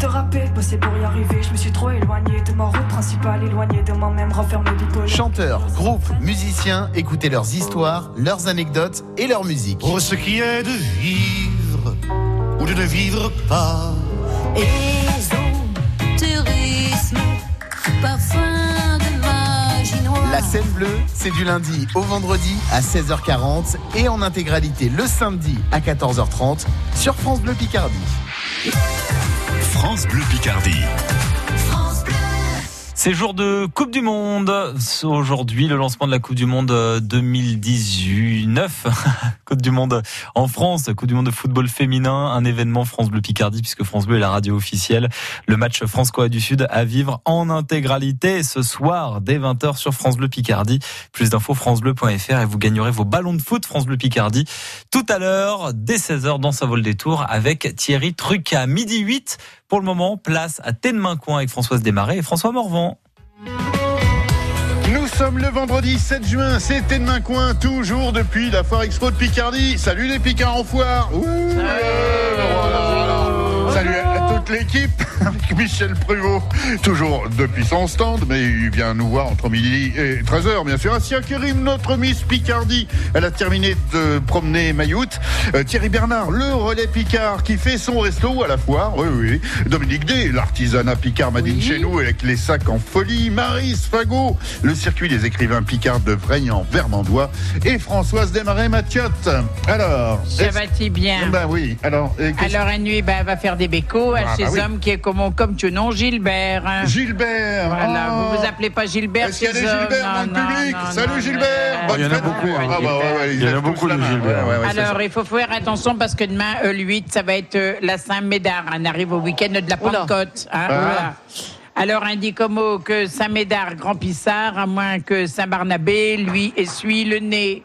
de rapper, de bosser pour y arriver. Je me suis trop éloigné de ma route principale, éloigné de moi-même, renfermé bipolaire. Chanteurs, groupes, musiciens, écoutez leurs histoires, leurs anecdotes et leur musique. Pour ce qui est de vivre ou de ne vivre pas. Tourisme, parfum de magie noire. La scène bleue, c'est du lundi au vendredi à 16h40 et en intégralité le samedi à 14h30 sur France Bleu Picardie. France Bleu Picardie. France Bleu. C'est jour de Coupe du Monde. Aujourd'hui, le lancement de la Coupe du Monde euh, 2019. Coupe du Monde en France, Coupe du Monde de football féminin, un événement France Bleu Picardie, puisque France Bleu est la radio officielle. Le match France-Corée du Sud à vivre en intégralité ce soir dès 20h sur France Bleu Picardie. Plus d'infos francebleu.fr et vous gagnerez vos ballons de foot France Bleu Picardie tout à l'heure, dès 16h dans sa vol des tours avec Thierry Truca. Midi 8. Pour le moment, place à Ténemain-Coin avec Françoise Desmarais et François Morvan. Nous sommes le vendredi 7 juin, c'était de main coin, toujours depuis la foire expo de Picardie. Salut les Picards en foire Ouh, voilà, voilà. Salut l'équipe avec Michel Pruvot, toujours depuis son stand, mais il vient nous voir entre midi et 13h, bien sûr. Asia Kerim, notre Miss Picardie, elle a terminé de promener Mayoute. Euh, Thierry Bernard, le relais Picard, qui fait son resto à la foire, oui, oui. Dominique D, l'artisanat Picard Madine chez nous, avec les sacs en folie. Marie Fagot, le circuit des écrivains Picard de Vraigne Vermandois. Et Françoise Desmarais Mathiot. Alors. Ça va-t-il bien Ben oui, alors. Alors, une nuit, ben, elle va faire des bécos à Ah, bah oui. hommes qui est comme, comme tu nom, Gilbert. hein. Gilbert Voilà, oh. vous vous appelez pas Gilbert Est-ce qu'il y a des Gilbert dans le public non, Salut non, Gilbert non, Bonne non, fête. non, non, Ah bah ouais, ouais, ils Il y en a beaucoup de. Gilbert. Ouais, ouais, ouais, c'est Alors, il faut faire attention parce que demain, euh, le 8, ça va être euh, la Saint-Médard. On arrive au week-end de la. Pentecôte. hein, Ah. voilà. Alors, indique au mot que Saint-Médard, grand pissard, à moins que Saint-Barnabé, lui, essuie le nez.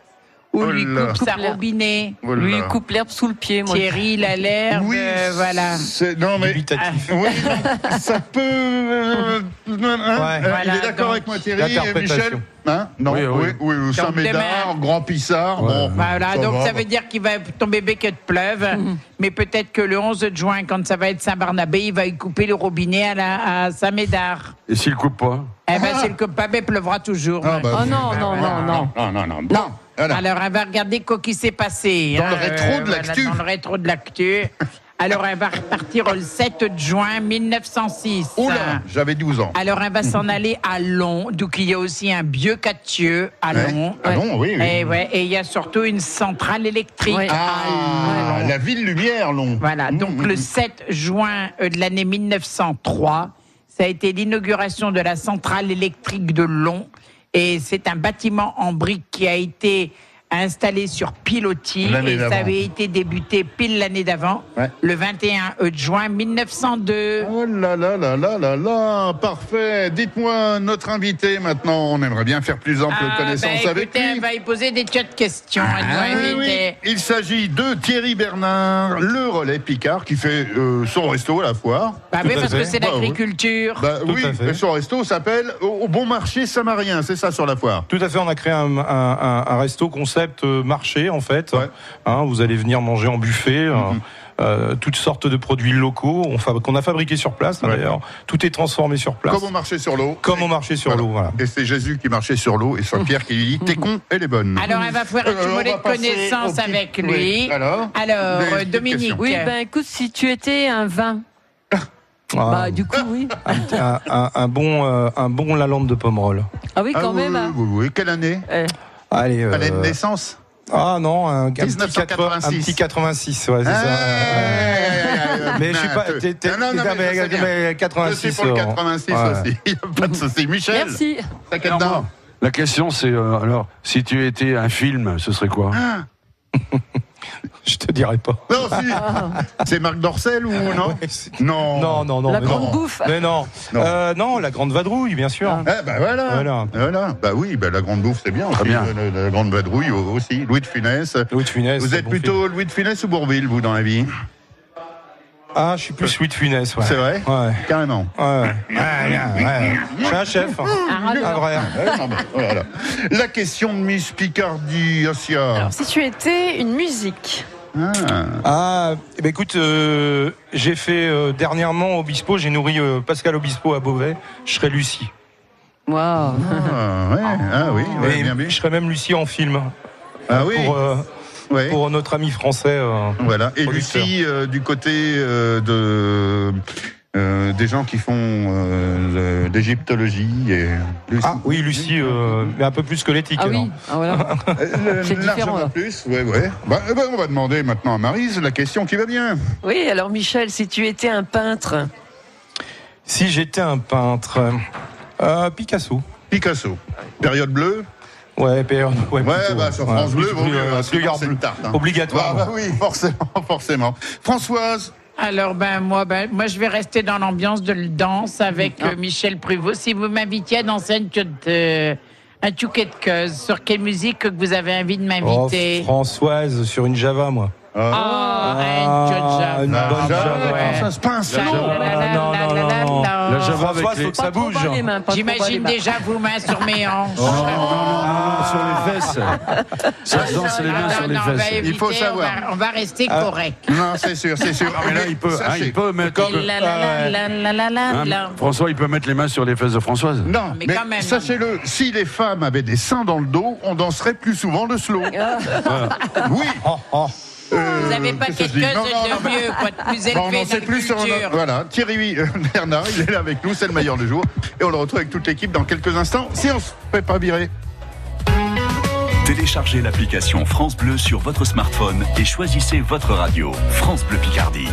Ou Oh lui coupe sa Coupe robinet. Oh. Lui, coupe l'herbe sous le pied, moi. Thierry, il a l'air Oui, de- Voilà. c'est- Non, mais. Dubitatif. Oui, non, ça peut. euh, hein, euh, il est d'accord donc, avec moi, Thierry et. Michel Hein Non, oui, Oui, oui, oui. Saint-Médard, Grand Pissard. Bon, Voilà, donc va, ça veut dire qu'il va tomber bec et de pleuve. Mais peut-être que le 11 juin, quand ça va être Saint-Barnabé, il va y couper le robinet à, la, à Saint-Médard. Et s'il coupe pas Eh ben, c'est le coupable, il pleuvra toujours. Ah, bah, Oh non, non, non, non. Non, non, non. Voilà. Alors, elle va regarder quoi qui s'est passé. Dans hein, le rétro de voilà, l'actu. Dans le rétro de l'actu. Alors, elle va repartir le 7 juin 1906. Oula, j'avais 12 ans. Alors, elle va s'en aller à Long, donc il y a aussi un vieux Catieux à Ouais. Long. Ah non, oui, oui. Et, ouais, et il y a surtout une centrale électrique Ouais. Ah, la ville lumière, long. Voilà, Mmh, donc mmh, le mmh. 7 juin euh, de l'année 1903, ça a été l'inauguration de la centrale électrique de Long. Et c'est un bâtiment en briques qui a été installé sur pilotis. Et ça avait été débuté pile l'année d'avant, Ouais. le 21 juin 1902. Oh là là là là là là, parfait. Dites-moi, notre invité maintenant, on aimerait bien faire plus ample Ah, connaissance bah, avec écoutez, lui. elle va y poser des tas de questions. Ah oui, oui. Il s'agit de Thierry Bernard, le relais Picard, qui fait euh, son resto à la foire. Bah Tout oui, parce que c'est Bah, l'agriculture. Bah oui, et son resto s'appelle Au au Bon Marché Samarien, c'est ça sur la foire. Tout à fait, on a créé un, un- un- un resto concept euh, marché en fait. Ouais. Hein, vous allez venir manger en buffet. euh, Mhm. euh, toutes sortes de produits locaux on fab- qu'on a fabriqués sur place hein, Ouais. d'ailleurs. Tout est transformé sur place. Comme au marché sur l'eau. Comme au marché sur Voilà. l'eau, voilà. Et c'est Jésus qui marchait sur l'eau et Saint-Pierre qui lui dit T'es con, elle est bonne. Alors, elle va faire on va de passer connaissance au petit- avec oui. lui. Alors Alors, euh, Dominique. questions. Oui, ben écoute, si tu étais un vin, Ah, bah du coup, oui. un, un- un bon, euh, un bon Lalande de Pomerol. Ah oui, Ah quand oui, même. hein. oui, oui, oui. Quelle année? Eh, Allez. euh, Année de naissance ah non, un, un petit 1986. un petit 86, ouais, c'est ça. aïe, Mais je suis pas. t'es- Non, non, non, mais je sais bien. mais Je 86. suis pour le euh, 86 ouais. aussi. Il n'y a pas de souci. Michel, Merci. quel temps La question, c'est euh, alors, si tu étais un film, ce serait quoi Ah, Je te dirai pas. Non, si. C'est Marc Dorcel ou non Ouais, Non. Non, non, non. La mais grande non. bouffe. Mais non. Non. Euh, non, la grande vadrouille, bien sûr. Eh ben voilà. Voilà. voilà. Bah oui, bah la grande bouffe, c'est bien. aussi. bien. La, la grande vadrouille aussi. Louis de Funès. Louis de Funès. Vous êtes bon plutôt Louis de Funès ou Bourville, vous, dans la vie? Ah, je suis plus Louis de Funès, ouais. C'est vrai Ouais. Carrément. Ouais. Ouais, ouais, ouais. Je suis un chef. hein. Un Un vrai. Voilà. La question de Miss Picardie, Asia. Alors, si tu étais une musique, Ah. Ah, eh ben, écoute, euh, j'ai fait euh, dernièrement Obispo, j'ai nourri euh, Pascal Obispo à Beauvais. Je serai Lucie. Waouh. Ah, ouais. ah oui, ouais, bien, bien. je serai même Lucie en film. Ah oui, Pour, euh, ouais. pour notre ami français. euh, Voilà. Et. Lucie, euh, du côté euh, de euh, des gens qui font euh, l'égyptologie et Lucie. Ah oui, Lucie, euh, mais un peu plus squelettique. Ah oui, ah, voilà. C'est différent, là. plus, ouais, ouais. Bah, eh ben, on va demander maintenant à Marise la question qui va bien. Oui, alors Michel, si tu étais un peintre, Si j'étais un peintre, euh, Picasso. Picasso. Période bleue. Ouais, période. Ouais, Ouais, plutôt, bah sur ouais. France Ouais, Bleu, vaut mieux, bleu. une tarte, hein. Obligatoire. Ah bah oui, forcément, forcément. Françoise. Alors ben moi ben moi je vais rester dans l'ambiance de le danse avec Ah. euh, Michel Pruvot. Si vous m'invitiez à danser un tchou- euh, un tchouket de queuse, sur quelle musique que vous avez envie de Oh, m'inviter? Françoise, sur une Java, moi. Ah, un tchou- une bonne Java. Ouais. Françoise, pince. La- la- la- la- non, non, non, non. Java Françoise, avec les... faut que ça bouge. les les J'imagine déjà vos mains sur mes hanches. Oh, non, non, non, sur les fesses. Ça danse les mains Non, sur les non, fesses. Il faut savoir. On va rester Ah. correct. Non, c'est sûr, c'est sûr. Ah, mais là, il peut, hein, il peut mettre... François, il peut mettre les mains sur les fesses de Françoise. Non, mais mais, quand même. sachez-le, si les femmes avaient des seins dans le dos, on danserait plus souvent le slow. Oui. Euh, Vous n'avez pas que quelque chose Non, non, non, de mieux, quoi, de plus élevé Bon, on sait plus sur. Voilà, Thierry euh, Bernard, il est là avec nous, c'est le meilleur du jour. Et on le retrouve avec toute l'équipe dans quelques instants. Si on se fait pas virer. Téléchargez l'application France Bleu sur votre smartphone et choisissez votre radio. France Bleu Picardie.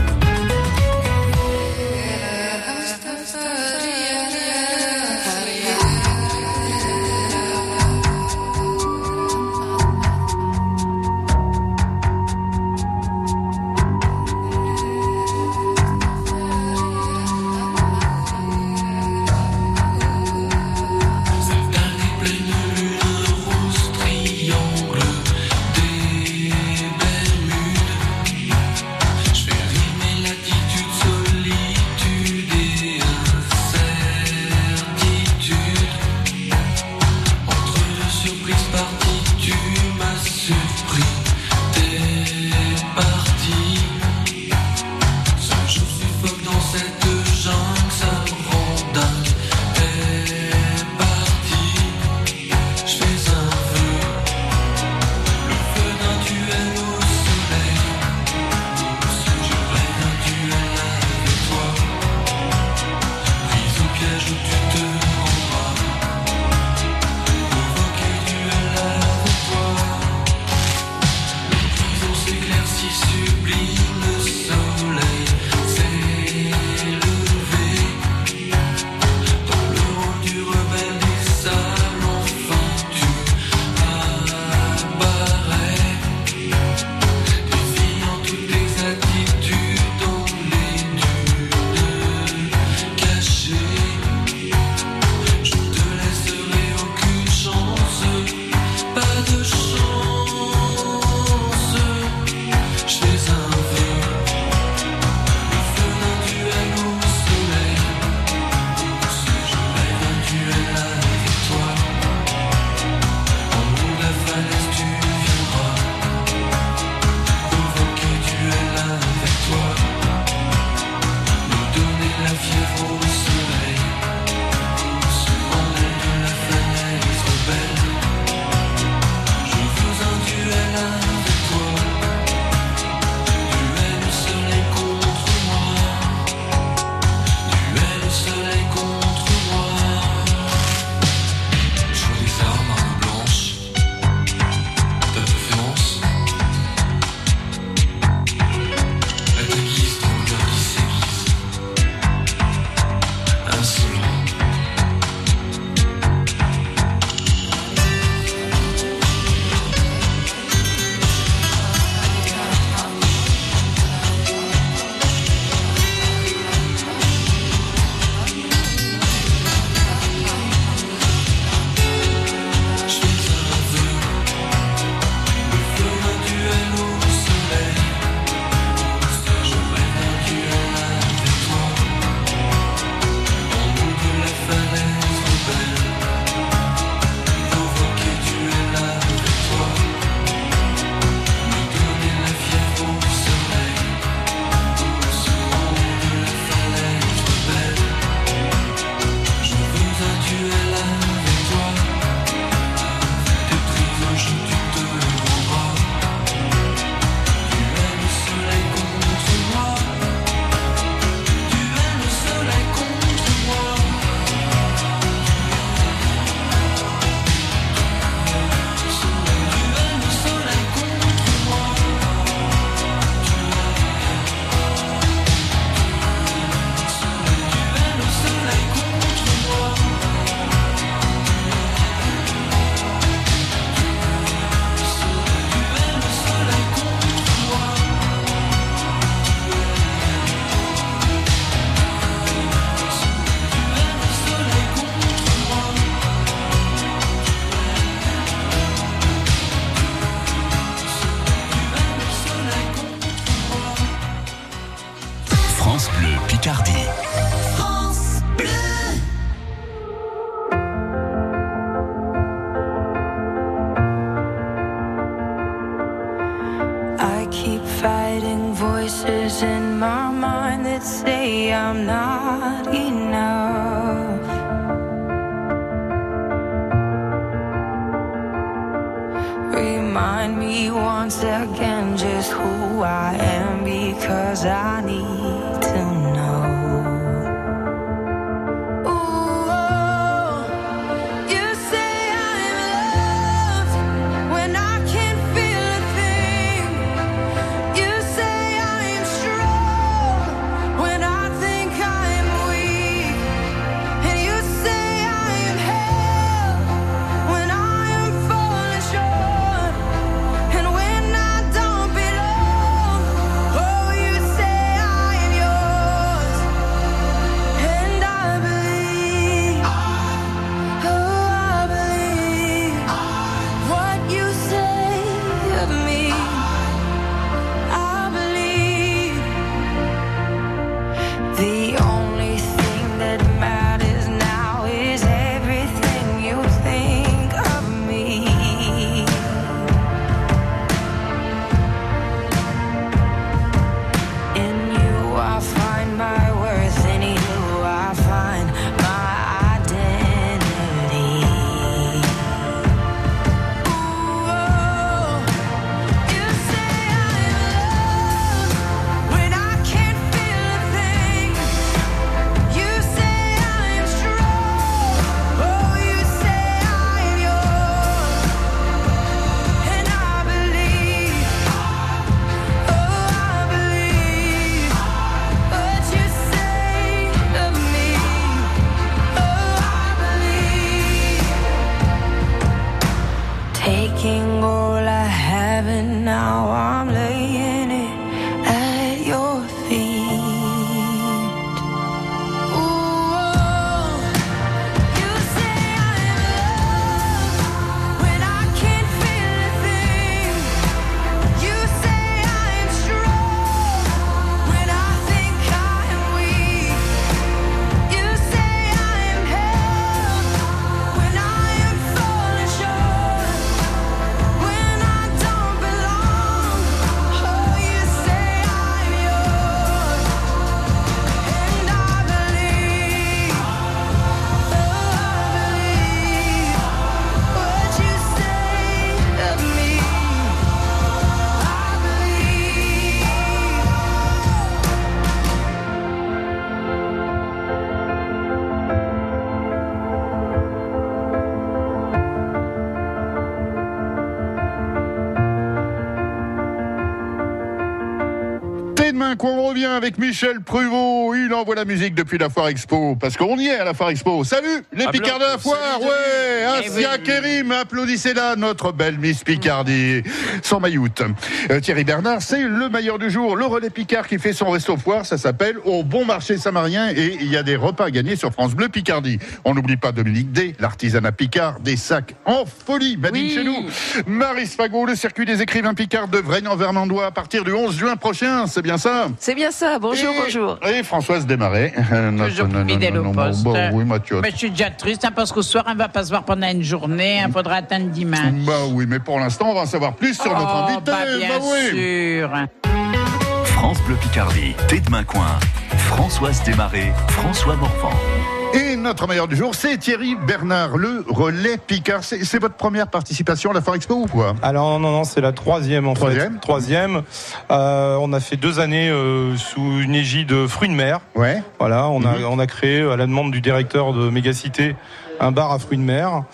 Avec Michel Pruvot. Il envoie la musique depuis la Foire Expo. Parce qu'on y est à la Foire Expo. Salut les Picards de la Foire. Ouais, Asia Kerim, applaudissez-la, notre belle Miss Picardie. Sans mailloute. Euh, Thierry Bernard, c'est le meilleur du jour. Le relais Picard qui fait son resto foire. Ça s'appelle Au Bon Marché Samarien. Et il y a des repas à gagner sur France Bleu Picardie. On n'oublie pas Dominique D, l'artisanat Picard, des sacs en folie. Made in Oui. chez nous. Marie Fagot, le circuit des écrivains Picard de Vraignes en Vermandois à partir du 11 juin prochain. C'est bien ça? C'est bien ça. Bonjour, et, bonjour. Et Françoise Euh, notre- Toujours non, non, fidèle non, au non, poste. bon, oui, Mathieu. Mais je suis déjà triste hein, parce qu'au soir, on va pas se voir pendant une journée. Il faudra attendre dimanche. Bah oui, mais pour l'instant, on va en savoir plus sur notre oh, invité. bah, bien bah oui. sûr. France Bleu Picardie, Thé de Coin. Françoise Desmarais, François Morvan. Et notre meilleur du jour, c'est Thierry Bernard, le relais Picard. C'est votre première participation à la Foire Expo ou quoi? Alors non, non, c'est la troisième en Troisième fait. Troisième. Euh, on a fait deux années euh, sous une égide fruits de mer. Ouais. Voilà, on a, Mhm. on a créé à la demande du directeur de Mégacité un bar à fruits de mer.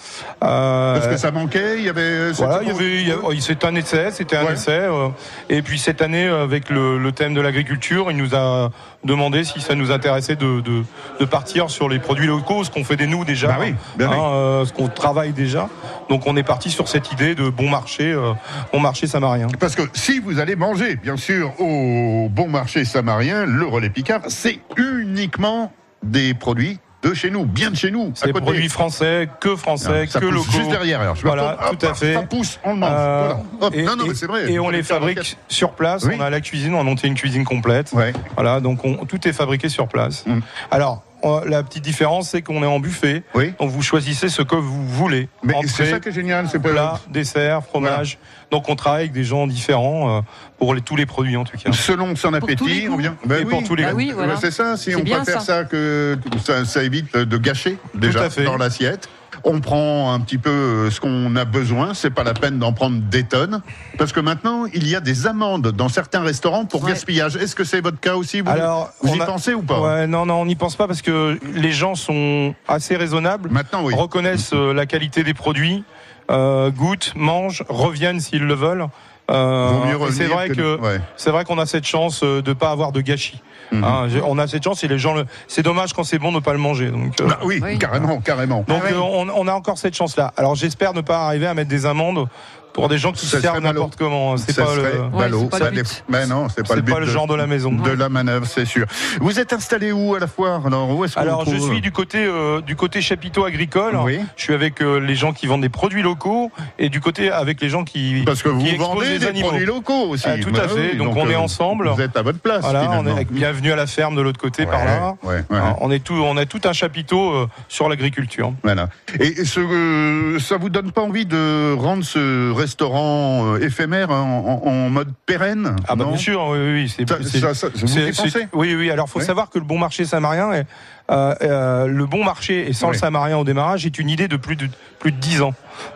Euh, Parce que ça manquait, il y avait. voilà, c'était il y avait, oh, un essai, c'était un Ouais. essai. euh, et puis cette année, avec le, le thème de l'agriculture, il nous a demandé si ça nous intéressait de, de, de partir sur les produits locaux, ce qu'on fait des nous déjà, Bah oui, bah oui. hein, euh, ce qu'on travaille déjà. Donc on est parti sur cette idée de bon marché, euh, bon marché samarien. Parce que si vous allez manger, bien sûr, au bon marché samarien, le relais Picard, c'est uniquement des produits de chez nous, bien de chez nous. C'est produits français, que français, Ah, que locaux. juste derrière, alors, je voilà, hop, tout à fait. ça pousse, on le mange, Euh, voilà. Et, non, non, mais c'est vrai, Et on les fabrique sur place. Oui. On a la cuisine, on a monté une cuisine complète. Ouais. Voilà, donc on- tout est fabriqué sur place. Mm. Alors, la petite différence, c'est qu'on est en buffet. Oui. Donc vous choisissez ce que vous voulez. Mais c'est ça qui est génial, c'est pas plat, dessert, fromage. Donc on travaille avec des gens différents euh, pour les- tous les produits en tout cas. Selon son appétit, on vient. Ben Et pour tous les Bah goûts. oui, voilà. Ouais, c'est ça. Si on préfère ça, ça. que ça, ça évite de gâcher déjà dans l'assiette. On prend un petit peu euh, ce qu'on a besoin. C'est pas la peine d'en prendre des tonnes parce que maintenant il y a des amendes dans certains restaurants pour Ouais. gaspillage. Est-ce que c'est votre cas aussi vous, Alors, vous on y a- pensez ou pas? Ouais, non, non, on n'y pense pas parce que les gens sont assez raisonnables, Maintenant oui. reconnaissent euh, la qualité des produits, euh, goûtent, mangent, reviennent s'ils le veulent. Euh, c'est vrai que que ouais. c'est vrai qu'on a cette chance euh, de pas avoir de gâchis. Mhm. Hein, j'ai- on a cette chance et les gens le. C'est dommage quand c'est bon de ne pas le manger. Donc, euh, Bah oui, Oui. carrément, carrément. donc Ah ouais. euh, on, on a encore cette chance-là. Alors j'espère ne pas arriver à mettre des amendes pour des gens qui se servent n'importe comment. C'est ça pas serait le. Ouais, ballot. c'est pas le but. dé- Mais non, c'est pas le C'est but pas le de- genre de la maison. de la manœuvre, c'est sûr. Vous êtes installé où à la foire Alors, où je trouve? suis du côté euh, du côté chapiteau agricole. Oui. Je suis avec euh, les gens qui vendent des produits locaux et du côté avec les gens qui Parce que vous qui vendez des animaux. produits locaux aussi. Ah, tout Bah à fait. oui, donc, on est euh, ensemble. Vous êtes à votre place. Voilà, on est finalement. avec bienvenue à la ferme de l'autre côté par Ouais, là. ouais, ouais. Alors, on est tout, on a tout un chapiteau euh, sur l'agriculture. Voilà. Et ce, euh, ça vous donne pas envie de rendre ce restaurant euh, éphémère en, en- en mode pérenne Ah bah bien sûr, oui, oui, oui, c'est Ça, c'est- ça- ça- vous c'est- y pensez c'est- Oui, oui. Alors, faut Ouais. savoir que le bon marché samarien, est, euh, euh, le bon marché et sans Ouais. le samarien au démarrage, est une idée de plus de plus de 10 ans.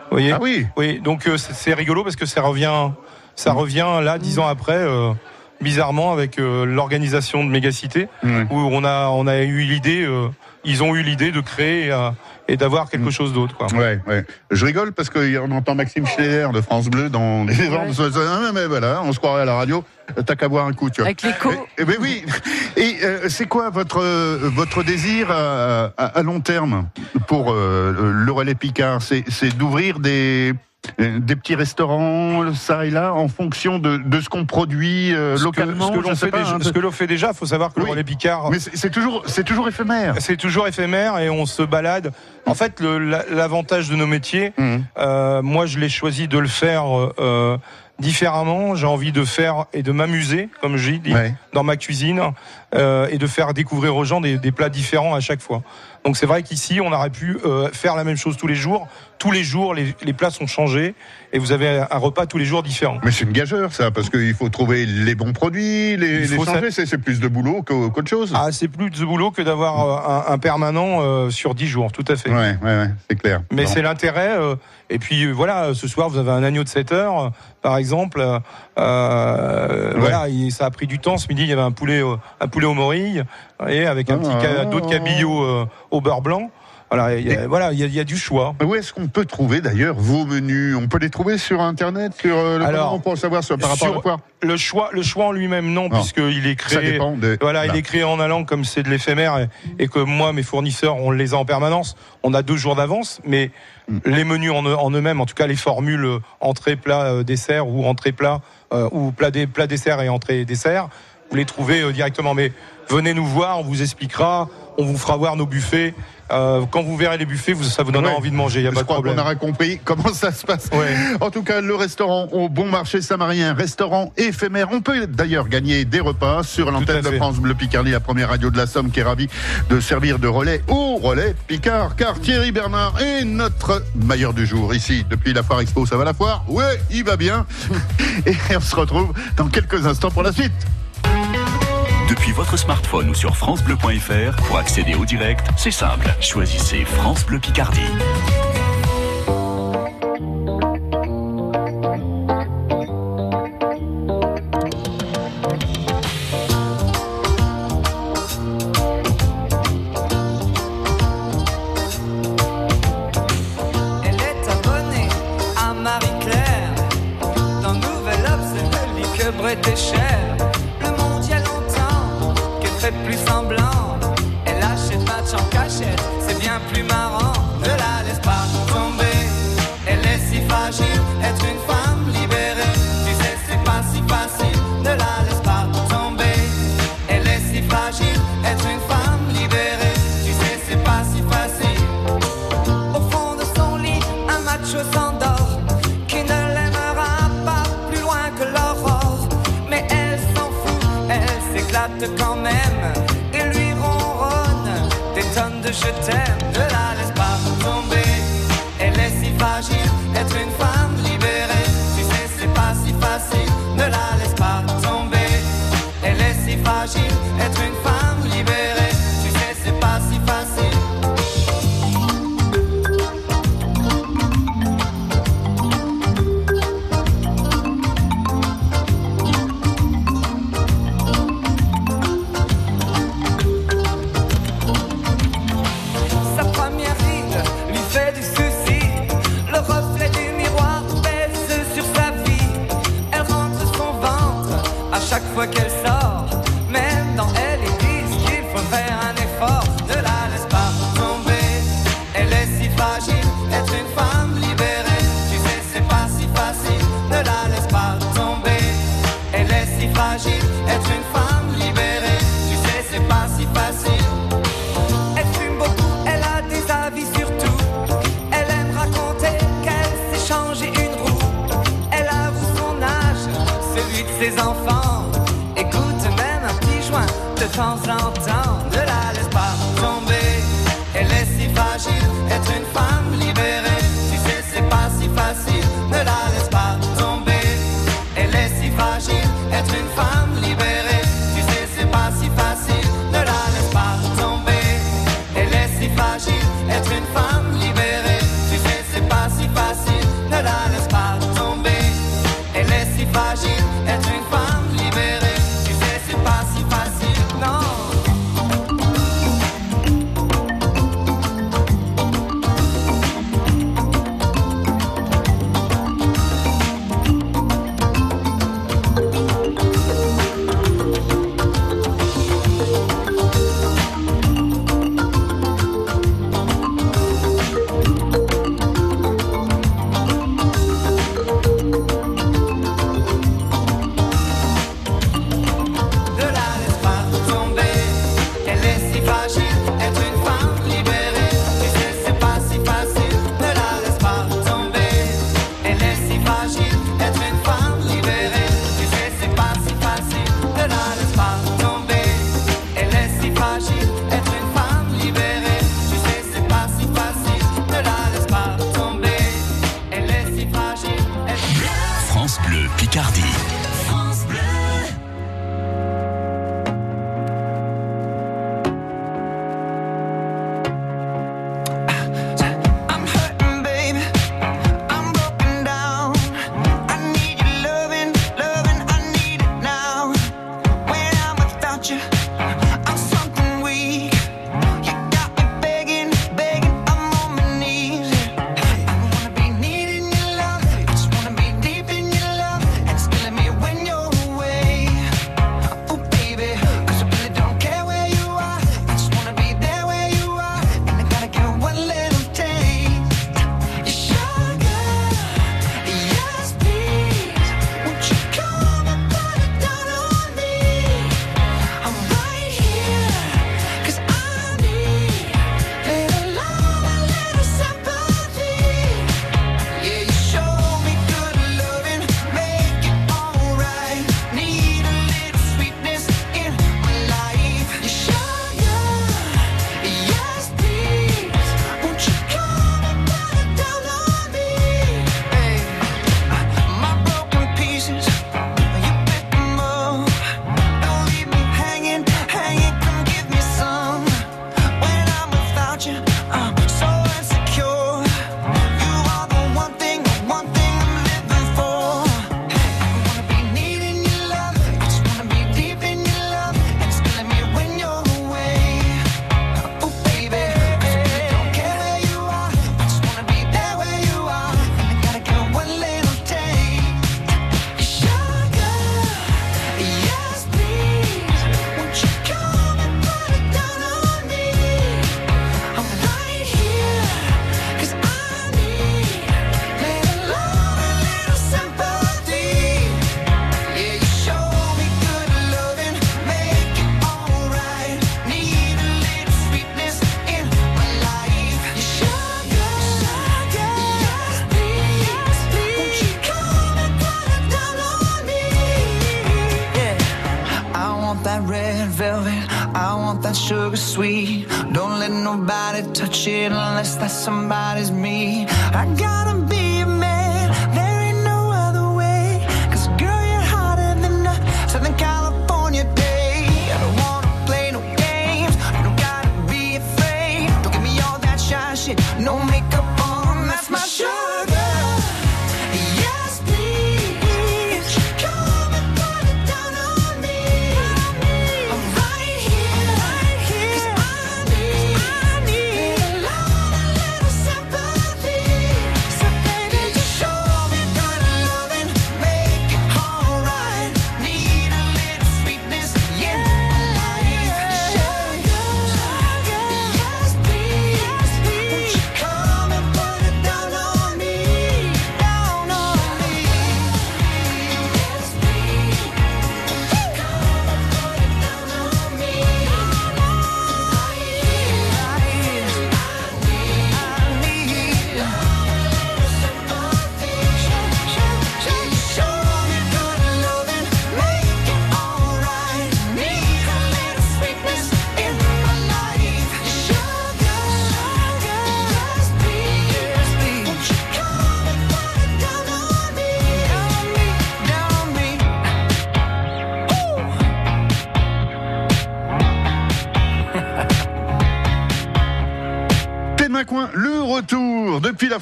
Vous voyez Ah oui. Oui, donc c'est rigolo parce que ça revient, ça revient là dix ans après, bizarrement avec euh, l'organisation de Mégacité, où on a on a eu l'idée, euh, ils ont eu l'idée de créer euh, et d'avoir quelque chose d'autre. Quoi. Ouais, ouais. Je rigole parce qu'on entend Maxime Schneider de France Bleu dans les ventes. Ah, mais voilà, on se croirait à la radio. T'as qu'à boire un coup, tu vois. Avec l'écho. Eh ben oui. Et euh, c'est quoi votre euh, votre désir à, à- à long terme pour euh, le relais Picard? C'est c'est d'ouvrir des des petits restaurants, ça et là, en fonction de, de ce qu'on produit euh, Ce que- localement. ce que je l'on sais fait, pas, déjà, hein. ce que l'on fait déjà, faut savoir que Oui. le relais Picard, Mais c'est toujours c'est toujours éphémère. c'est toujours éphémère et on se balade. En fait, l'avantage de nos métiers, Mhm. euh, moi, je l'ai choisi de le faire euh, différemment. J'ai envie de faire et de m'amuser, comme j'ai dit, Ouais. dans ma cuisine, euh, et de faire découvrir aux gens des, des plats différents à chaque fois. Donc c'est vrai qu'ici, on aurait pu euh, faire la même chose tous les jours. Tous les jours, les, les plats sont changés et vous avez un repas tous les jours différent. Mais c'est une gageure, ça, parce qu'il faut trouver les bons produits, les, les changer. C'est c'est plus de boulot qu'au- qu'autre chose. Ah, c'est plus de boulot que d'avoir euh, un, un permanent euh, sur 10 jours, tout à fait. Ouais, ouais, ouais, c'est clair. Mais c'est l'intérêt. euh, et puis voilà, ce soir vous avez un agneau de 7 heures, par exemple. euh, Ouais. Voilà, il- ça a pris du temps. Ce midi, il y avait un poulet, au- un poulet au morille, et avec un petit Ah. ca- d'autres cabillaud au beurre blanc. Voilà, il y a, voilà, il y a- il y a du choix. Où est-ce qu'on peut trouver d'ailleurs vos menus? On peut les trouver sur Internet, sur euh, le Alors, pour savoir sur, par rapport sur- à Le choix, le choix en lui-même, non, Non. puisqu'il est Ça créé. dépend de. Voilà, il Voilà. est créé en allant comme c'est de l'éphémère et, et que moi, mes fournisseurs, on les a en permanence. On a deux jours d'avance, mais Mm. les menus en, eux- en eux-mêmes, en tout cas les formules euh, entrée, plat, euh, dessert ou entrée, plat, euh, ou plat, dé- plat, dessert et entrée, dessert, vous les trouvez euh, directement. Mais venez nous voir, on vous expliquera, on vous fera voir nos buffets. Euh, quand vous verrez les buffets, vous, ça vous donnera Ouais. envie de manger, il n'y a Je pas de crois problème. qu'on aura compris comment ça se passe. Ouais. En tout cas, le restaurant au Bon Marché Samarien, restaurant éphémère. On peut d'ailleurs gagner des repas sur l'antenne de. France Bleu Picardie, la première radio de la Somme qui est ravie de servir de relais au relais Picard. Car Thierry Bernard est notre meilleur du jour ici depuis la Foire Expo. Ça va la foire? Ouais, il va bien. Et on se retrouve dans quelques instants pour la suite. Depuis votre smartphone ou sur FranceBleu.fr, pour accéder au direct, c'est simple. Choisissez France Bleu Picardie.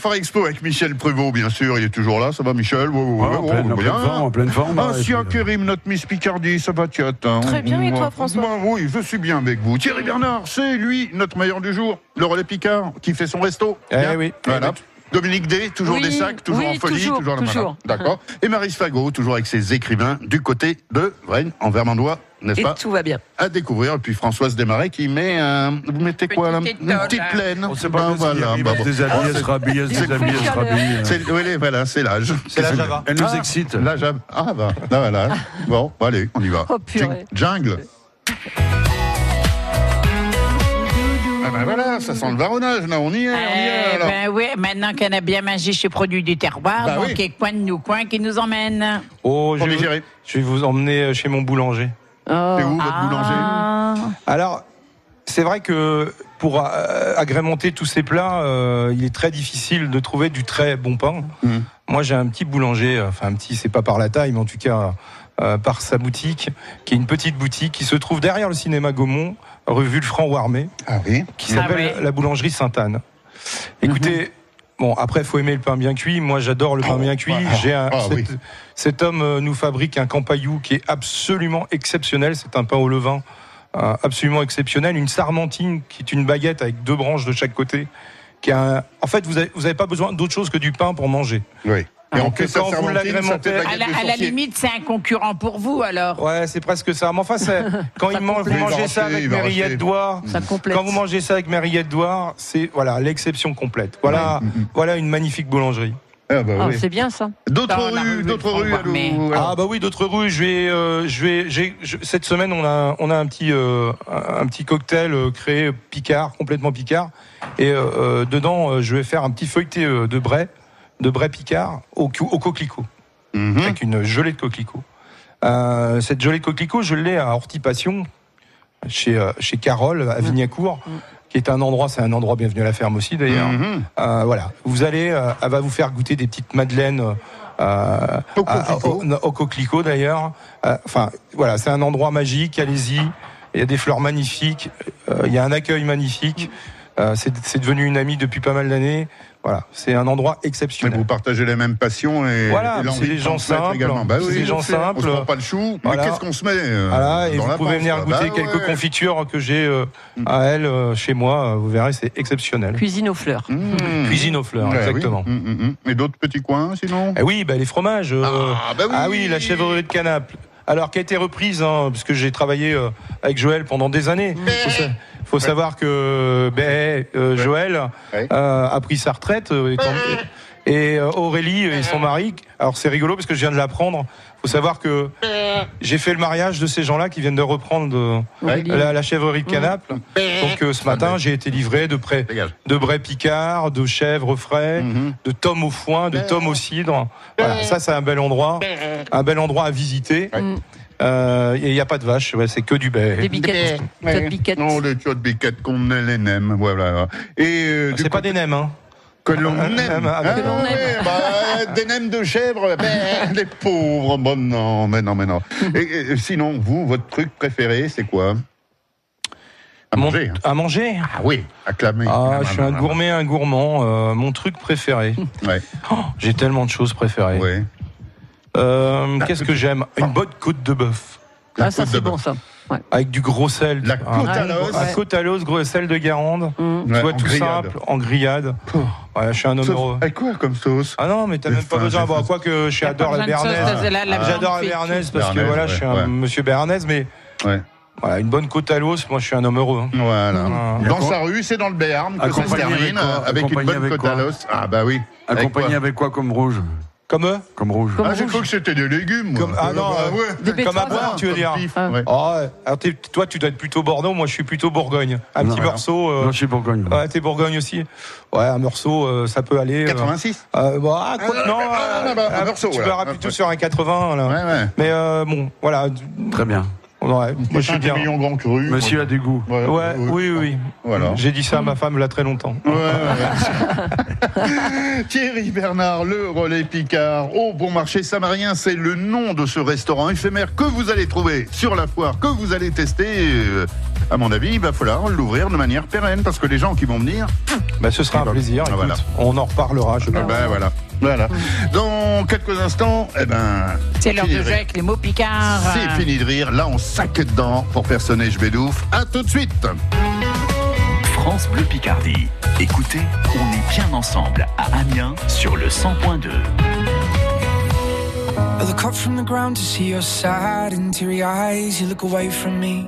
Foire Expo avec Michel Prévost, bien sûr. Il est toujours là, ça va Michel Ouais, ouais, ouais, Ouais, en pleine- en bien. pleine forme, en pleine forme, Ah, et un puis, Kérim, notre Miss Picardie, ça va, tu attends. Très bien, et toi, François moi, Oui, je suis bien avec vous. Thierry Bernard, c'est lui, notre meilleur du jour, le relais Picard, qui fait son resto. Eh Bien oui. Voilà. Dominique D, toujours Oui, des sacs, toujours oui, en folie, toujours, toujours, toujours. D'accord. Et Marie Fagot, toujours avec ses écrivains du côté de Rennes, en Vermandois, n'est-ce Et pas tout va bien. à découvrir. Et puis Françoise Desmarais qui met un. Vous mettez quoi là? Une petite plaine. On sait pas Ben voilà. bah bon. elle se rhabille, elle se Il déshabille, elle se faut rhabille. c'est- oui, voilà, c'est l'âge. C'est la Java. Elle nous Ah, excite. La Java. Ah bah, là, voilà. Bon, bah, allez, on y va. Oh, purée. Jungle. Ah ben voilà, ça sent le varonnage, là, on y est, on y est. Eh alors. ben oui, maintenant qu'on a bien mangé chez Produits du Terroir, Bah donc oui. et coin de nous coin qui nous emmène. Oh, je Pour vais, digérer. je vais vous emmener euh, chez mon boulanger. Oh. C'est où votre boulanger Ah. Alors, c'est vrai que pour euh, agrémenter tous ces plats, euh, il est très difficile de trouver du très bon pain. Mhm. Moi, j'ai un petit boulanger, euh, enfin un petit, c'est pas par la taille, mais en tout cas euh, par sa boutique, qui est une petite boutique qui se trouve derrière le cinéma Gaumont, rue Vulfranc-Warmé, Ah oui. qui Ah s'appelle ouais. la boulangerie Sainte-Anne. Écoutez. Bon, après, il faut aimer le pain bien cuit. Moi, j'adore le pain bien cuit. ah, J'ai un, ah, cet, oui. cet homme euh, nous fabrique un campaillou qui est absolument exceptionnel. C'est un pain au levain euh, absolument exceptionnel. Une sarmentine qui est une baguette avec deux branches de chaque côté. Qui a un- En fait, vous n'avez vous avez pas besoin d'autre chose que du pain pour manger. Oui. Et en plus, quand ça vous ça l'agrémentez- À la, à limite, c'est un concurrent pour vous alors. Ouais, c'est presque ça. Mais enfin, c'est- quand il mange, vous mangez ça avec. Ça complète. Quand vous mangez ça avec mes rillettes d'oie, c'est voilà l'exception complète. Voilà, voilà une magnifique boulangerie. Ah bah Ah, oui. c'est bien ça. D'autres rues, rue d'autres rues, allô. Ah bah oui, d'autres rues. Je vais, euh, je vais, j'ai, je- cette semaine on a, on a un petit, euh, un petit cocktail euh, créé Picard, complètement Picard, et euh, euh, dedans euh, je vais faire un petit feuilleté de Bray, de Bray Picard au, coquelicot, Mhm. avec une gelée de coquelicot. Euh, cette gelée de coquelicot, je l'ai à Hortipassion, chez, euh, chez Carole à Vignacourt. Qui est un endroit, c'est un endroit bienvenu à la ferme aussi d'ailleurs. Mhm. Euh, voilà, vous allez, euh, elle va vous faire goûter des petites madeleines euh, Au à- coquelicot. au, au coquelicot, d'ailleurs. Euh, Enfin, voilà, c'est un endroit magique. Allez-y. Il y a des fleurs magnifiques. euh, il y a un accueil magnifique. Euh, c'est c'est devenu une amie depuis pas mal d'années. Voilà, c'est un endroit Mais exceptionnel. vous partagez les mêmes passions et, Voilà, et l'envie c'est des de gens simples, également. Bah c'est oui, des gens sais. On simples. se prend pas le chou. Voilà. Mais qu'est-ce qu'on se met euh, Voilà, et dans vous la pouvez venir là goûter Bah quelques ouais. confitures que j'ai euh, à elle euh, chez moi. Vous verrez, c'est exceptionnel. Cuisine aux fleurs. Mmh. Cuisine aux fleurs, Ouais, exactement. oui. Mmh, mmh, mmh. Et d'autres petits coins, sinon? Eh oui, bah, les fromages. euh, Ah, bah oui. ah oui, la chèvrerie de Canaples. Alors, qui a été reprise, hein, parce que j'ai travaillé euh, avec Joël pendant des années. Faut, sa- faut savoir que ben, euh, Joël Ouais. euh, a pris sa retraite. euh, étant- et euh, Aurélie et son mari, alors c'est rigolo parce que je viens de l'apprendre. Faut savoir que j'ai fait le mariage de ces gens-là qui viennent de reprendre euh, la, la chèvrerie de Canaples. Donc euh, ce matin, j'ai été livré de près de Bray Picard, de chèvres frais, Mhm. de tomes au foin, de tomes au cidre. Voilà, ça c'est un bel endroit, un bel endroit à visiter. Ouais. Mm. Euh, et il n'y a pas de vache, ouais, c'est que du Des bait. biquettes. Des biquettes. Non, les biquettes qu'on les aime, voilà. Et euh, C'est pas des nems, hein. Que l'on Ah, aime. ah, Ah, que l'on ouais, aime. bah, des nems de chèvre, ben, les pauvres. Bon, non, mais non, mais non. Et, et sinon, vous, votre truc préféré, c'est quoi? À Mon- manger. hein. À manger? Ah oui, acclamé. Ah, je suis un gourmet, un gourmand. euh, mon truc préféré. Ouais, Oh, J'ai tellement de choses préférées. ouais. Euh, Qu'est-ce que j'aime? Une bonne côte de bœuf. Ah, ça, c'est bon, bœuf. Avec du gros sel. La Ah, côte à l'os. La côte à l'os, gros sel de Guérande. Mmh. Tu vois, tout grillade. simple, en grillade. Ouais, je suis un homme heureux. Avec quoi comme sauce Ah non, mais t'as même pas besoin. Bon, quoi que j'adore la béarnaise. J'adore la béarnaise parce que voilà, je suis un monsieur béarnaise, mais Ouais. voilà, une bonne côte à l'os, moi je suis un homme heureux. hein. Voilà. Mmh. Dans sa rue, c'est dans le Béarn que ça se Accompagné avec termine, quoi avec une bonne avec côte à l'os. Ah bah oui. Avec Accompagné quoi avec quoi comme rouge? Comme eux Comme rouge. Comme Ah, j'ai cru que c'était des légumes. moi. Comme- ah non, bah, euh, ouais. Des Comme à boire, tu veux dire pif, Ah. ouais. Oh, ouais. Alors, t'es- toi, tu dois être plutôt Bordeaux, moi je suis plutôt Bourgogne. Un Non, petit alors. morceau. euh, Non, je suis Bourgogne. Ouais, t'es Bourgogne aussi Ouais, un morceau, euh, ça peut aller. euh, 86 euh, bon, ah, quoi- Ah, non, ah, euh, ah, bah, un morceau, tu Ah, plutôt sur un 80. Là. Ouais, ouais. Mais euh, bon, voilà. Très bien. Ouais, moi je suis bien. millions grand cru. Monsieur a du goût. Ouais, Ouais, oui, oui. Voilà. J'ai dit ça à ma femme là très longtemps. Thierry Bernard, le relais Picard, au Bon Marché Samarien, c'est le nom de ce restaurant éphémère que vous allez trouver sur la foire, que vous allez tester. À mon avis, il va falloir l'ouvrir de manière pérenne parce que les gens qui vont venir, Bah, ce sera un Ah, plaisir. ah, écoute. voilà. On en reparlera, je ah pense. ben voilà, voilà. Dans quelques instants, eh ben, C'est l'heure de avec les mots picards. C'est fini de rire. Là, on sac dedans pour personnage bédouf. À tout de suite. France Bleu Picardie. Écoutez, on est bien ensemble à Amiens sur le 100.2. I look up from the ground to see your sad and teary eyes. You look away from me,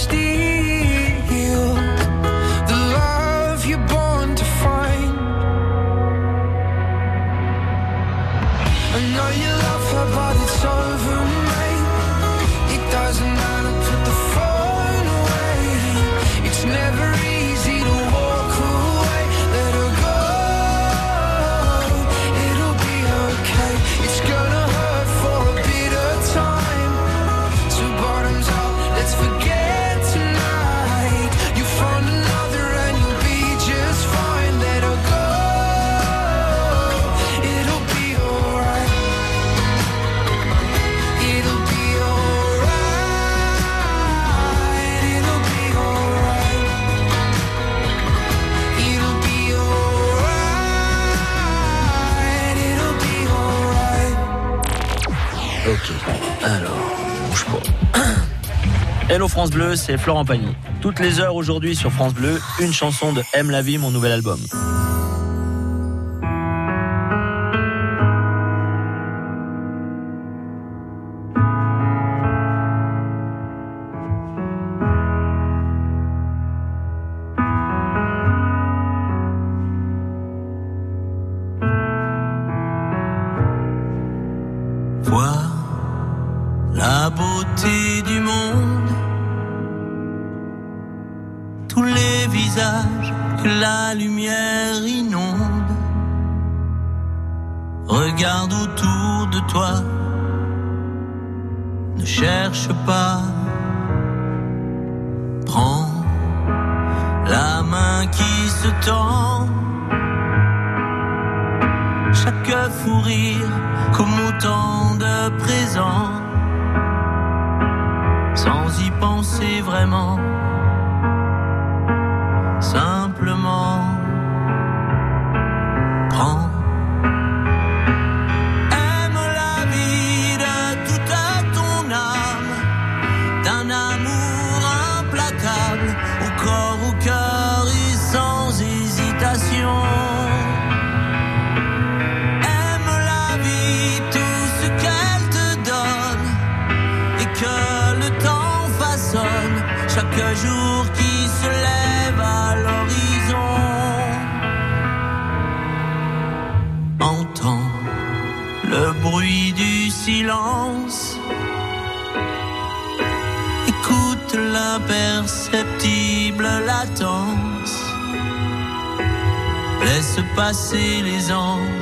Hello France Bleu, c'est Florent Pagny. Toutes les heures aujourd'hui sur France Bleu, une chanson de Aime la vie, mon nouvel album. La lumière inonde. Regarde autour de toi, ne cherche pas, prends la main qui se tend. Chaque fou rire comme autant de présents, sans y penser vraiment, Laisse passer les anges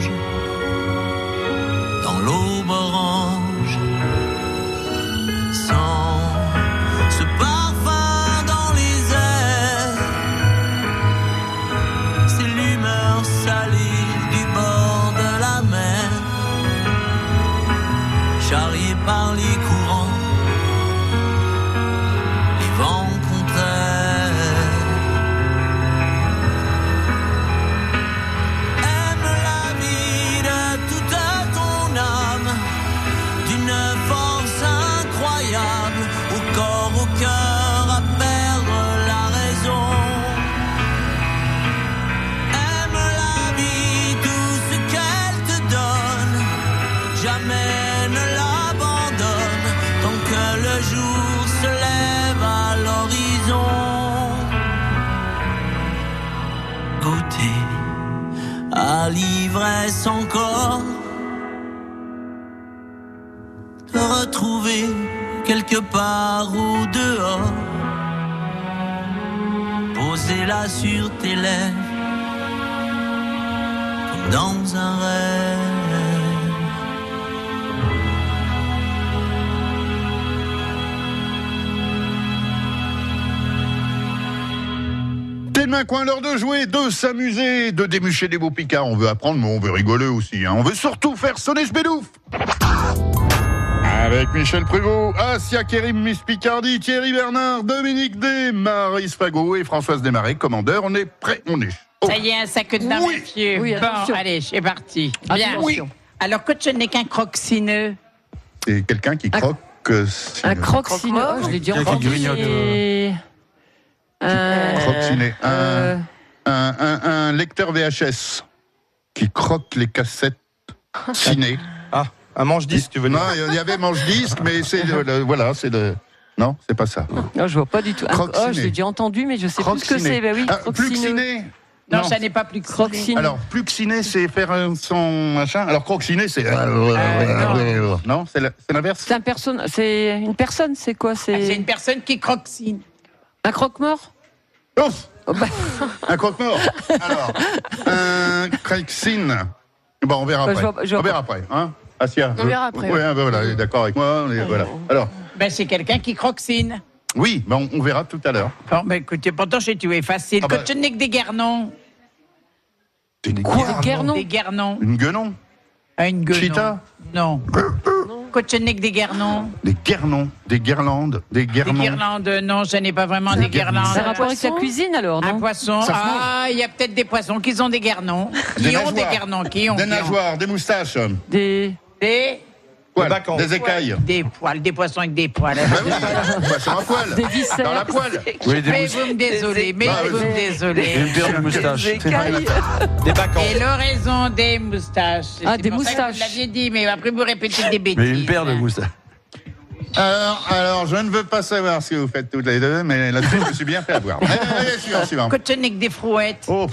Main coin, l'heure de jouer, de s'amuser, de démucher des beaux picards. On veut apprendre, mais on veut rigoler aussi. hein. On veut surtout faire sonner ce bédouf. Avec Michel Prévost, Asia Kérim, Miss Picardie, Thierry Bernard, Dominique D, Marie Fagot et Françoise Desmarais, commandeur. On est prêt, on est. Ça y est, un sac de bain, monsieur. Oui, bon, attention. allez, c'est parti. Oui. Alors, que ce n'est qu'un croxineux. C'est quelqu'un qui croque. euh, Un croque-sineux. Oh, je l'ai dit en français. Euh, Croque-ciné. Un, euh, un, un- un lecteur VHS qui croque les cassettes ciné. Ah, un manche-disque, tu veux dire Non, il y avait manche-disque, mais c'est le, le- voilà, c'est le. Non, c'est pas ça. Non, je vois pas du tout. Un- Croque-ciné. Oh, je l'ai déjà entendu, mais je sais plus ce que Croque-ciné. C'est. Bah oui, Ah, croque-sineux. Pluxiné Non, ça n'est pas plus Croque-ciné. Alors, pluxiné, c'est faire un- son machin. Alors, croxiné, c'est. non, c'est la- c'est l'inverse. C'est un personne, c'est une personne, c'est quoi Ah, C'est C'est une personne qui croxine. Un croque-mort? Ouf Un croque-mort. Alors, un croxine. Bon, on verra Bah, je après. vois- je vois on verra après. Hein Asia On verra après, Oui, ouais. ben voilà, il est d'accord avec moi. on est- voilà. Alors, Ben, c'est quelqu'un qui croxine. oui, ben on, on verra tout à l'heure. Bon, ben écoutez, pourtant, j'ai tué facile. Ah bah- que des guernons. Des quoi Des guernons. Des guernons. Une guenon? Ah, une guenon. Cheetah? Non. N'est que des guernons. Des guirlandes, des guirlandes, des Des guirlandes. non, ce n'est pas vraiment des guirlandes. Ça a rapport avec la cuisine alors, Un non poisson. Ça se mange. Ah, il y a peut-être des poissons qui ont des guernons. Qui Des ont des nageoires. guernons. Qui ont Des nageoires, des moustaches. Des Des. Poils, des écailles. Des poils, des poissons avec des poils. Bah oui, poisson à poil. Des viscères. Dans la poêle. Oui, des mais moustaches. vous me désolez, mais Bah, vous me désolez. une paire de moustaches. Des bacchantes. Et l'oraison des moustaches. Ah, des moustaches. Vous l'aviez dit, mais après vous répétez des bêtises. Mais une paire de moustaches. Alors, alors, je ne veux pas savoir ce que vous faites toutes les deux, mais là-dessus, je me suis bien fait avoir. Allez, suivant, suivant. Cotonner avec des frouettes. Oh,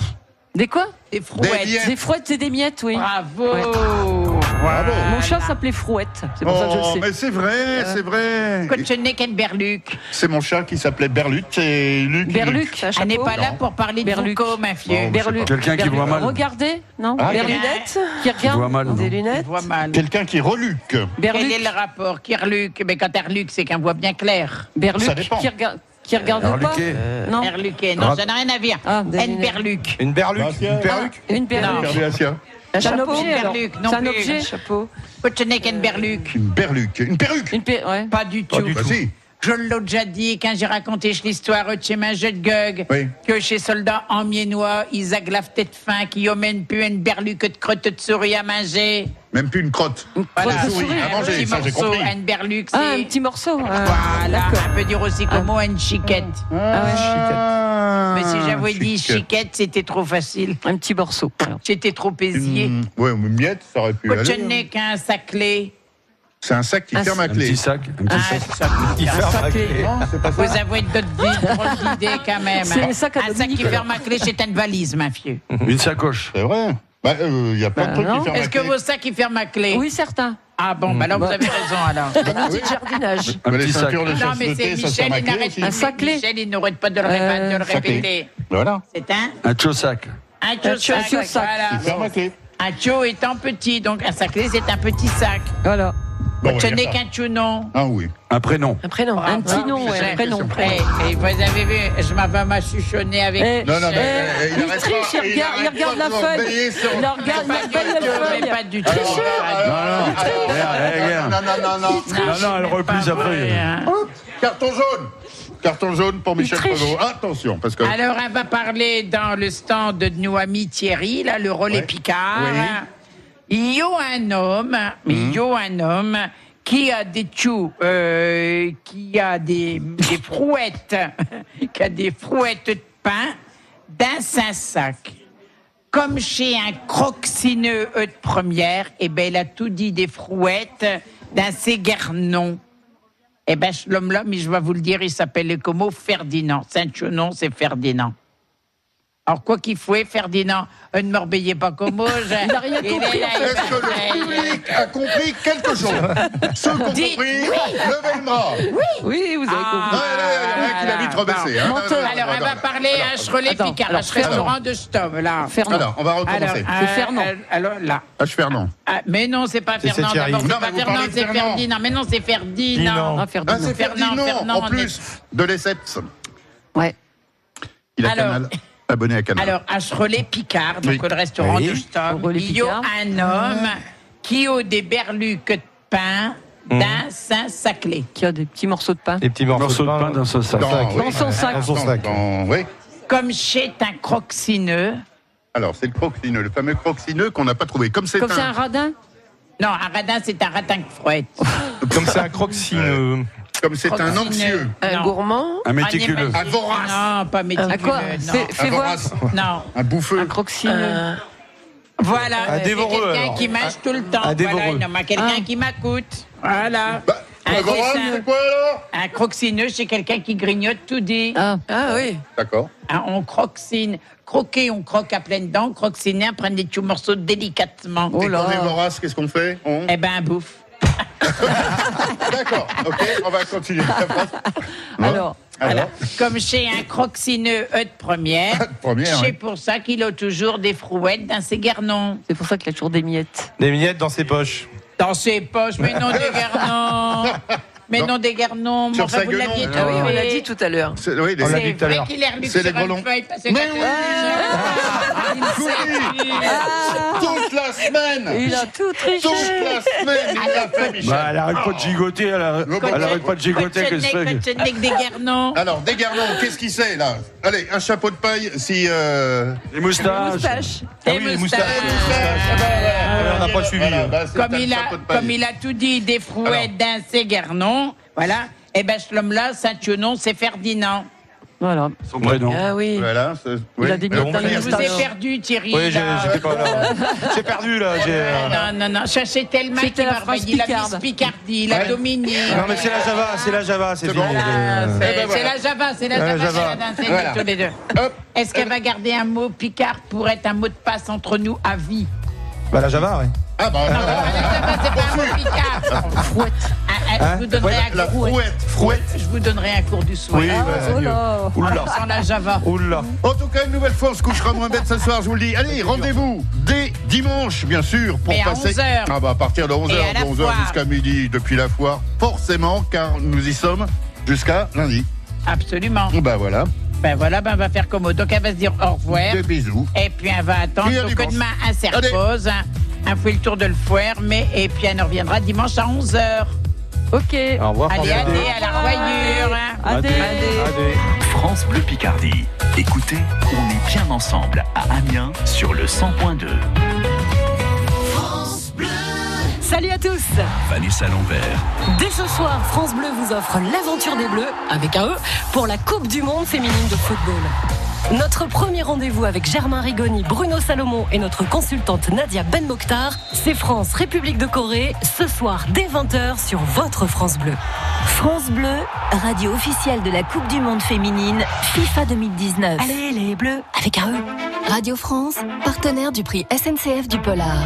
Des quoi? Des frouettes. miettes. Des frouettes et des miettes, oui. Bravo. Ouais. Bravo. Mon chat s'appelait Frouette. C'est pour ça que je Oh, le sais. mais c'est vrai, c'est vrai. Berluc. C'est mon chat qui s'appelait Berlut et Luc. Berluc, un Elle n'est chapeau. pas là pour parler de Berluc. Foucault, ma fille. Bon, Berluc. Quelqu'un qui Berluc. voit mal. Regardez, non Ah, Berluc. lunettes. Qui Qui voit regarde mal. Des Je lunettes vois mal. Quelqu'un qui reluque. Quel Berluc. est le rapport Kirluc Mais quand Erluc, c'est qu'un voit bien clair. Berluc. Ça dépend. Qui regarde, qui regarde pas Berluquet. Non. Erluquet. Non, Rap- ça n'a rien à voir. Ah, des N. lunettes. Berluc. Une berluque. Une perruque. Une. Perdu sienne. Un C'est un chapeau objet. Berluc, non C'est un objet. Un chapeau. Une berluc. Une berluque. Une perruque. Une pe- ouais. Pas du tout. Bah, si. Je l'ai déjà dit quand j'ai raconté l'histoire de chez ma jeune gueug, Oui. que chez soldats en miennois, ils aglavent tête fin, qui emmènent plus une berluque de crotte de souris à manger. Même plus une crotte. De souris, à Un manger, petit ça j'ai morceau, compris. une berluque, Ah, un petit morceau. Ah, Voilà, on peut dire aussi comme moi une chiquette. Ah, Mais si j'avais dit chiquette, c'était trop facile. Un petit morceau. J'étais trop aisier. Une- Ouais, une miette, ça aurait pu aller. Cotonner qu'un saclé. C'est un sac qui Un ferme à Un clé. petit sac. Un petit Un sac. Il ferme la clé. Vous avez d'autres d'idées quand même. C'est hein. le sac à un sac qui ferme à clé, c'est une valise, ma fille. Une sacoche. C'est vrai. Bah, euh, il y a plein Bah, de trucs non. qui ferment à Est-ce que vos sacs, ils ferment à clé Oui, certains. Ah bon, bah là, vous Bah. avez raison alors. Un outil de jardinage. Un petit sac. Non, mais c'est Michel, à il n'arrête aussi. Un sac clé. Michel, il n'arrête pas de le, Euh, répéter. Voilà. C'est un Un chaud sac. Un Un tio-sac. tio-sac. Voilà. Qui ferme à clé. Un tio étant petit, donc un sac clé, c'est un petit sac. Voilà. Bon, Ce n'est y a ça. qu'un tio-nom. Ah oui. Un prénom. Un prénom. Un petit nom, ouais, un prénom. Et, et vous avez vu, je m'avais machuchonné avec Eh, Non, non, mais, eh, euh, il il arrête triche, pas, il il regarde, il regarde la feuille. Il regarde, il la tout, mais feuille. pas du tout. Non, non, non, non. Non, non, elle replie sa feuille. Hein. Carton jaune. Carton jaune pour Michel. Prévost. Attention, parce que. Alors, on va parler dans le stand de nos amis Thierry, là, le relais. Picard. Oui. Il y a un homme, il y a un homme qui a des choux, euh, qui a des, des frouettes, qui a des frouettes de pain dans un sac. Comme chez un croxineux de première, eh ben, il a tout dit des frouettes dans ses guernons. Eh ben, l'homme-là, mais je vais vous le dire, il s'appelle comment Ferdinand. Saint-Chonon, c'est Ferdinand. Alors, quoi qu'il faut, Ferdinand, euh, ne m'embêtez pas comme moi. je- Il a rien il est compris, là, en il Est-ce que le public a compris quelque chose? Ceux qui ont Dites compris, oui. levez le bras. Oui, vous avez Ah, compris. Non, il y en a- il y en a un qui l'a vite rebaissé. hein. Menteur. Non, non, non, Alors, non, on va non. parler à Cholet attends, Picard, alors, à ce restaurant Fernand. de Stom, là. Fernand. Alors, on va Alors, recommencer. euh, C'est Fernand. euh, alors, là. H. Fernand. Ah, mais non, c'est pas Fernand. c'est Thierry. D'abord, c'est Non, pas vous Fernand, parlez de c'est Fernand. Ferdinand. Mais non, c'est Ferdinand. Ferdinand. Ah, Ah, Ferdinand. c'est Fernand, Ferdinand, Fernand, en on est- plus de l'Esseps. Ouais. Il a Alors- Canal. Abonné à Canal. Alors, à Cholet Picard, donc Oui. le restaurant Oui. de relais il y a Picard. un homme qui a des berluques de pain Mmh. d'un Saint-Saclé. Qui a des petits morceaux de pain. Des petits morceaux morceau de pain dans son sac. Dans, oui. Dans son sac. Dans son sac. Dans- oui. Comme chez un croxineux. Alors, c'est le croxineux, le fameux croxineux qu'on n'a pas trouvé. Comme c'est Comme c'est un un. radin Non, un radin, c'est un radin de frouette. Comme c'est un croxineux. Comme c'est un anxieux. Un Non. gourmand. Un méticuleux. Un vorace. Non, pas méticuleux. À quoi. Fais, Un voir. vorace. Non. Un bouffeux. Un croxineux. Un- Voilà. Un c'est dévoreux, Quelqu'un qui mange tout le temps. un voilà, dévoreux. non, mais quelqu'un Ah. qui m'écoute. Voilà. Bah, Un un dessin. c'est quoi alors Un croxineux, c'est quelqu'un qui grignote tout dit. Ah, Ah oui. D'accord. Hein, on croxine. Croquer, on croque à pleines dents. Croxiner, on prend des petits morceaux délicatement. Oh Et là. quand on est vorace, qu'est-ce qu'on fait On- Eh ben, bouffe. D'accord, ok, on va continuer la phrase. Non alors. Voilà. Comme chez un croxineux œuf de première. Première, C'est pour ça qu'il a toujours des frouettes dans ses garnons. C'est pour ça qu'il a toujours des miettes. Des miettes dans ses poches. Dans ses poches, mais non des garnons. Mais Non. non, des garnons, Sur enfin, sa vous l'aviez Ah oui, on l'a dit tout à l'heure. C'est oui, les- On l'a dit tout à vrai l'heure. qu'il est relu C'est sur les une grelons. feuille, parce que Mais quand oui. on dit ça- Ah, Toute la semaine Il a tout triché. Toute la semaine, il l'a fait, Michel. Bah, elle arrête pas de gigoter, elle, arrête- elle arrête pas de gigoter. Qu'est-ce que c'est cochonnet, des garnons. Alors, des garnons, qu'est-ce qu'il sait, là? Allez, un chapeau de paille, si... Euh... Les moustaches. Moustache. Ah oui, les moustaches. Ah, bah, ouais. on n'a pas suivi. Voilà, bah, c'est Comme un il, a, chapeau de paille. comme il a tout dit, des frouettes, d'un c'est garnon, voilà. Et ben, ce homme-là, Saint-Thionon, c'est Ferdinand. Voilà. Son prénom. Ah oui. Voilà, c'est- Il oui. a des Mais on gouttes dans fait- les Je vous ai perdu, Thierry. Oui, j'ai- là. j'étais pas là. J'ai perdu là. j'ai- Euh, Non, non, non, cherchez tellement C'était qui la m'a dit la picarde. Miss Picardie, la Ouais. Dominique. Non mais c'est la Java, c'est la Java, c'est C'est fini. bon. Ah, c'est Eh ben c'est voilà. la Java, c'est la La Java, Java. qu'elle a dansé Voilà. tous les deux. Hop. Est-ce qu'elle va garder un mot Picard pour être un mot de passe entre nous à vie? Bah la Java, ouais. Ah bah, Non, la Java, c'est pas un mot Picard. Frouette. Je vous donnerai un la cours. frouette. Frouette. Je vous donnerai un cours du soir. Oui, Oh vas-y. là. Oula. Sans la Java. Oula. En tout cas, une nouvelle fois, on se couchera moins bête ce soir, je vous le dis. Allez, rendez-vous dès dimanche, bien sûr, pour Mais à passer. 11 heures. Ah bah à partir de 11h, Et à la de 11h foire. jusqu'à midi, depuis la foire, forcément, car nous y sommes jusqu'à lundi. Absolument. Bah voilà. Ben voilà, ben on va faire comme eux. Donc elle va se dire au revoir. Des bisous. Et puis elle va attendre à que demain un serpose. Un fait le tour de le foire, mais et puis elle reviendra dimanche à 11h. Ok. Au revoir. Allez, allez, à la royure. Adé. Adé. France Bleu Picardie. Écoutez, on est bien ensemble à Amiens sur le 100.2. Salut à tous Vanessa Lambert, Dès ce soir, France Bleu vous offre l'aventure des Bleus, avec un E, pour la Coupe du Monde féminine de football. Notre premier rendez-vous avec Germain Rigoni, Bruno Salomon et notre consultante Nadia Ben Mokhtar, c'est France République de Corée, ce soir dès 20h sur votre France Bleu. France Bleu, radio officielle de la Coupe du Monde féminine FIFA 2019. Allez les Bleus, avec un E Radio France, partenaire du prix SNCF du Polar.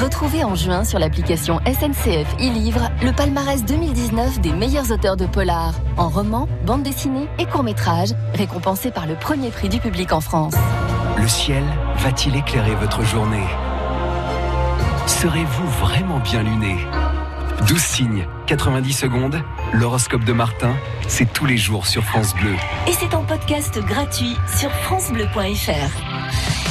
Retrouvez en juin sur l'application SNCF e-Livre le palmarès 2019 des meilleurs auteurs de polar, en roman, bande dessinée et court-métrage, récompensés par le premier prix du public en France. Le ciel va-t-il éclairer votre journée? Serez-vous vraiment bien luné? 12 signes, 90 secondes, l'horoscope de Martin, c'est tous les jours sur France Bleu. Et c'est en podcast gratuit sur francebleu.fr.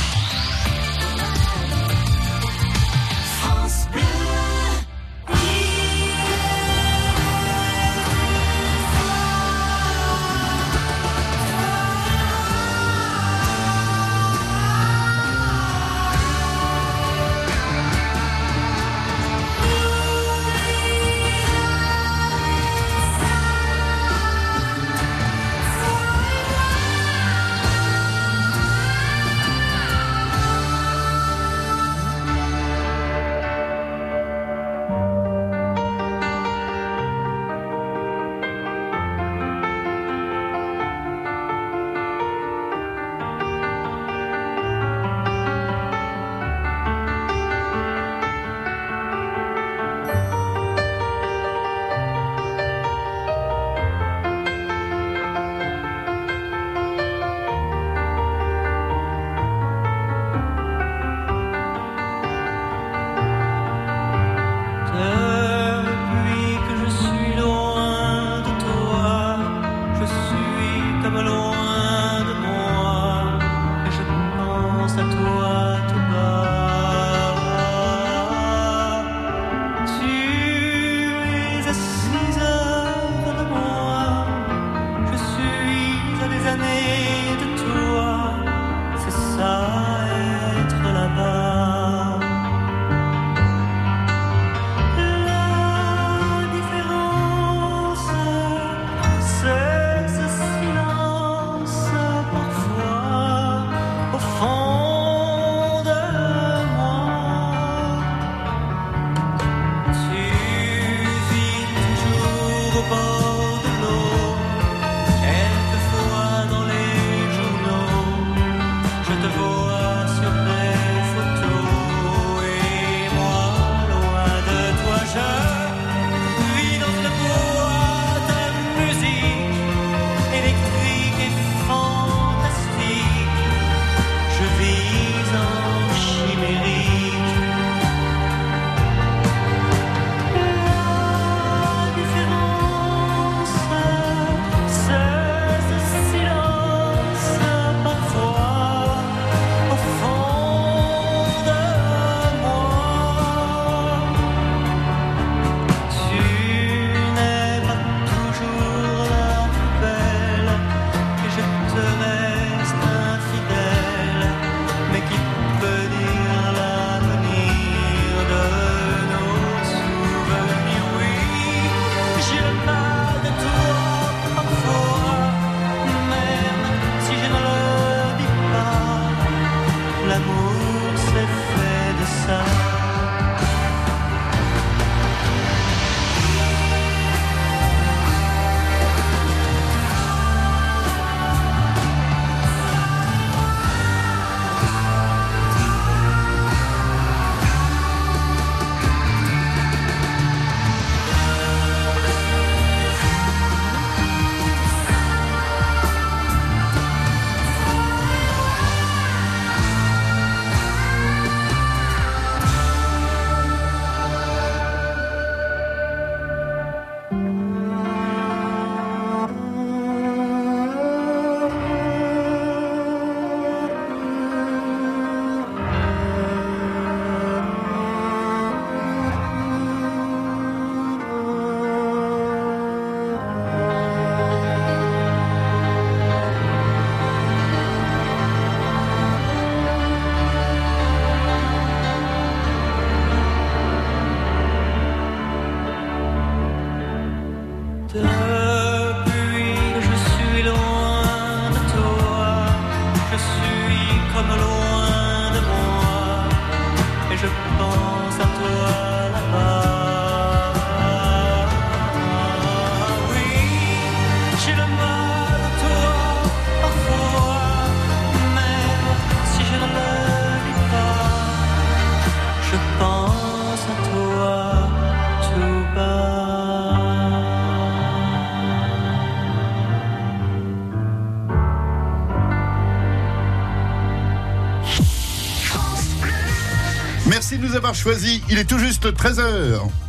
avoir choisis. Il est tout juste 13h.